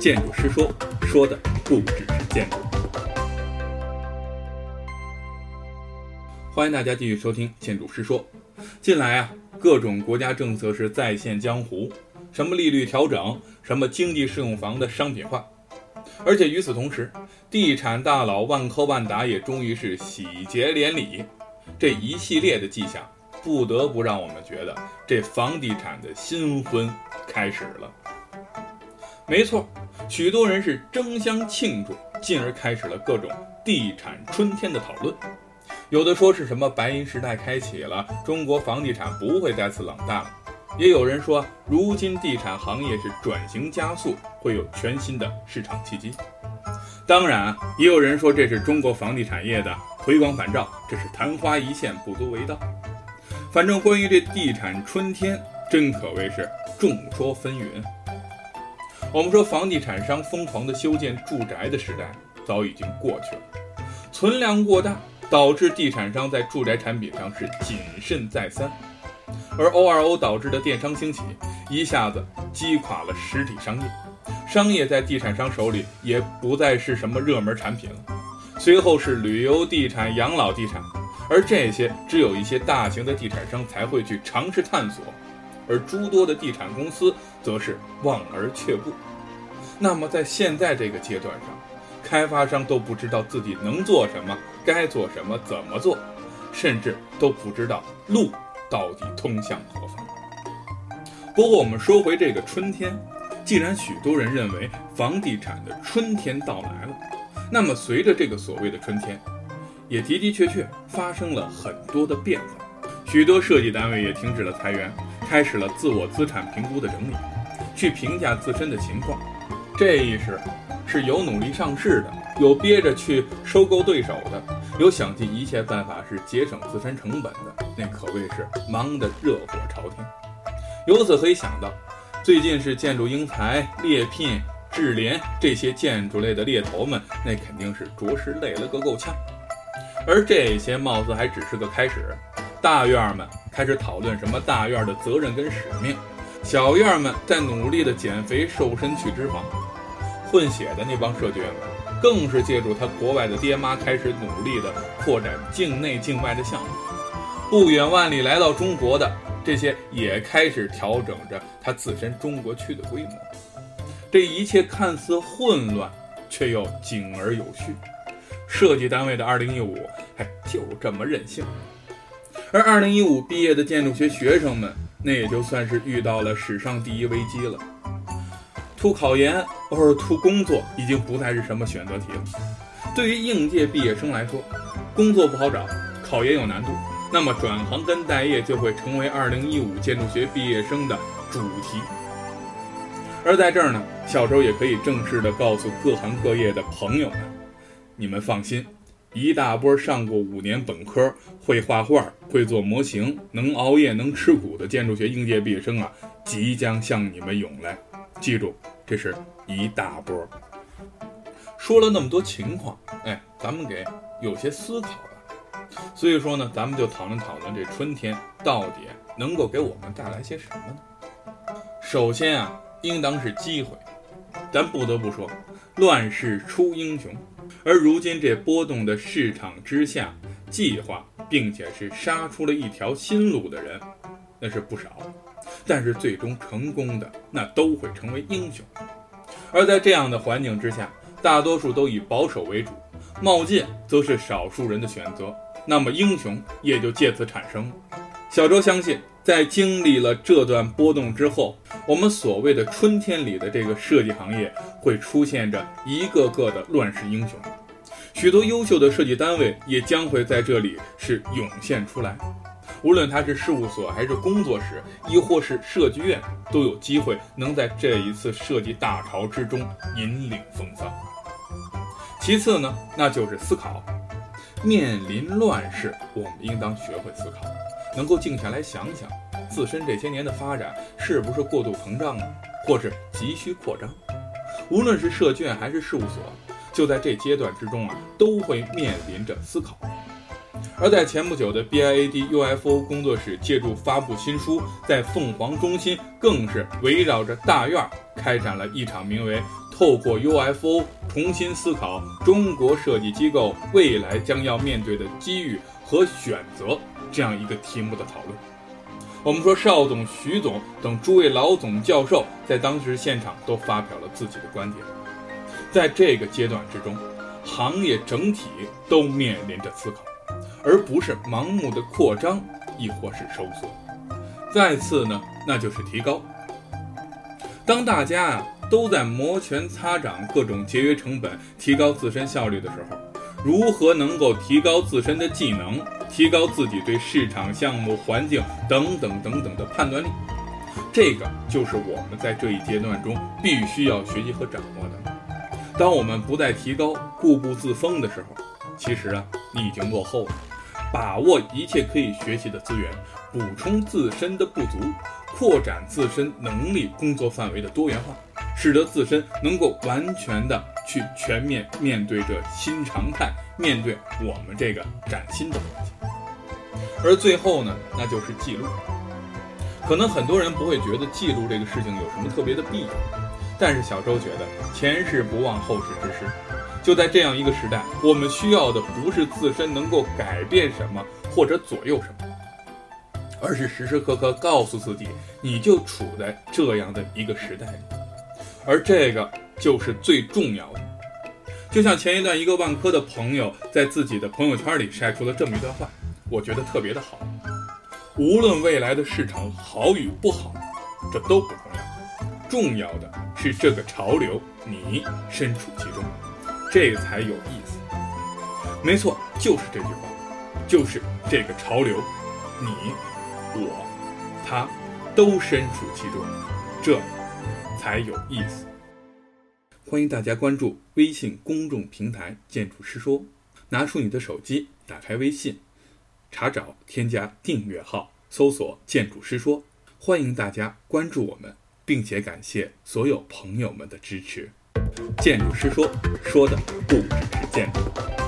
建筑师说，说的不只是建筑。欢迎大家继续收听《建筑师说》。近来啊，各种国家政策是再现江湖，什么利率调整，什么经济适用房的商品化，而且与此同时，地产大佬万科万达也终于是喜结连理，这一系列的迹象，不得不让我们觉得这房地产的新婚开始了。没错。许多人是争相庆祝，进而开始了各种地产春天的讨论。有的说是什么白银时代开启了，中国房地产不会再次冷淡了；也有人说，如今地产行业是转型加速，会有全新的市场契机。当然，也有人说这是中国房地产业的回光返照，这是昙花一现，不足为道。反正关于这地产春天，真可谓是众说纷纭。我们说，房地产商疯狂的修建住宅的时代早已经过去了，存量过大导致地产商在住宅产品上是谨慎再三，而 O2O 导致的电商兴起，一下子击垮了实体商业，商业在地产商手里也不再是什么热门产品了。随后是旅游地产、养老地产，而这些只有一些大型的地产商才会去尝试探索。而诸多的地产公司则是望而却步。那么，在现在这个阶段上，开发商都不知道自己能做什么，该做什么，怎么做，甚至都不知道路到底通向何方。不过，我们说回这个春天，既然许多人认为房地产的春天到来了，那么随着这个所谓的春天，也的的确确发生了很多的变化，许多设计单位也停止了裁员。开始了自我资产评估的整理，去评价自身的情况。这一时，是有努力上市的，有憋着去收购对手的，有想尽一切办法是节省自身成本的，那可谓是忙得热火朝天。由此可以想到，最近是建筑英才、猎聘、智联这些建筑类的猎头们，那肯定是着实累了个够呛。而这些貌似还只是个开始。大院儿们开始讨论什么大院儿的责任跟使命，小院儿们在努力的减肥瘦身去脂肪，混血的那帮设计院们更是借助他国外的爹妈开始努力的扩展境内境外的项目，不远万里来到中国的这些也开始调整着他自身中国区的规模，这一切看似混乱，却又井而有序。设计单位的二零一五，哎，就这么任性。而二零一五毕业的建筑学学生们，那也就算是遇到了史上第一危机了。图考研或者图工作，已经不再是什么选择题了。对于应届毕业生来说，工作不好找，考研有难度，那么转行跟待业就会成为二零一五建筑学毕业生的主题。而在这儿呢，小周也可以正式的告诉各行各业的朋友们，你们放心。一大波上过五年本科、会画画、会做模型、能熬夜、能吃苦的建筑学应届毕业生啊，即将向你们涌来。记住，这是一大波。说了那么多情况，哎，咱们给有些思考了。所以说呢，咱们就讨论讨论这春天到底能够给我们带来些什么呢？首先啊，应当是机会。咱不得不说，乱世出英雄。而如今这波动的市场之下，计划并且是杀出了一条新路的人，那是不少。但是最终成功的，那都会成为英雄。而在这样的环境之下，大多数都以保守为主，冒进则是少数人的选择。那么英雄也就借此产生。小周相信，在经历了这段波动之后。我们所谓的春天里的这个设计行业，会出现着一个个的乱世英雄，许多优秀的设计单位也将会在这里是涌现出来。无论他是事务所还是工作室，亦或是设计院，都有机会能在这一次设计大潮之中引领风骚。其次呢，那就是思考。面临乱世，我们应当学会思考，能够静下来想想。自身这些年的发展是不是过度膨胀了，或是急需扩张？无论是设计院还是事务所，就在这阶段之中啊，都会面临着思考。而在前不久的 BIAD UFO 工作室借助发布新书，在凤凰中心更是围绕着大院开展了一场名为“透过 UFO 重新思考中国设计机构未来将要面对的机遇和选择这样一个题目的讨论。我们说，邵总、徐总等诸位老总教授在当时现场都发表了自己的观点。在这个阶段之中，行业整体都面临着思考，而不是盲目的扩张，亦或是收缩。再次呢，那就是提高。当大家啊都在摩拳擦掌，各种节约成本、提高自身效率的时候，如何能够提高自身的技能？提高自己对市场、项目、环境等等等等的判断力，这个就是我们在这一阶段中必须要学习和掌握的。当我们不再提高、固步自封的时候，其实啊，你已经落后了。把握一切可以学习的资源，补充自身的不足，扩展自身能力、工作范围的多元化，使得自身能够完全的去全面面对这新常态，面对我们这个崭新的环境。而最后呢，那就是记录。可能很多人不会觉得记录这个事情有什么特别的必要，但是小周觉得前事不忘后事之师。就在这样一个时代，我们需要的不是自身能够改变什么或者左右什么，而是时时刻刻告诉自己，你就处在这样的一个时代里。而这个就是最重要的。就像前一段一个万科的朋友在自己的朋友圈里晒出了这么一段话。我觉得特别的好，无论未来的市场好与不好，这都不，重要的是这个潮流你身处其中，这才有意思。没错，就是这句话，就是这个潮流，你、我、他都身处其中，这才有意思。欢迎大家关注微信公众平台“建筑师说”，拿出你的手机，打开微信。查找、添加订阅号，搜索“建筑师说”，欢迎大家关注我们，并且感谢所有朋友们的支持。建筑师说，说的不只是建筑。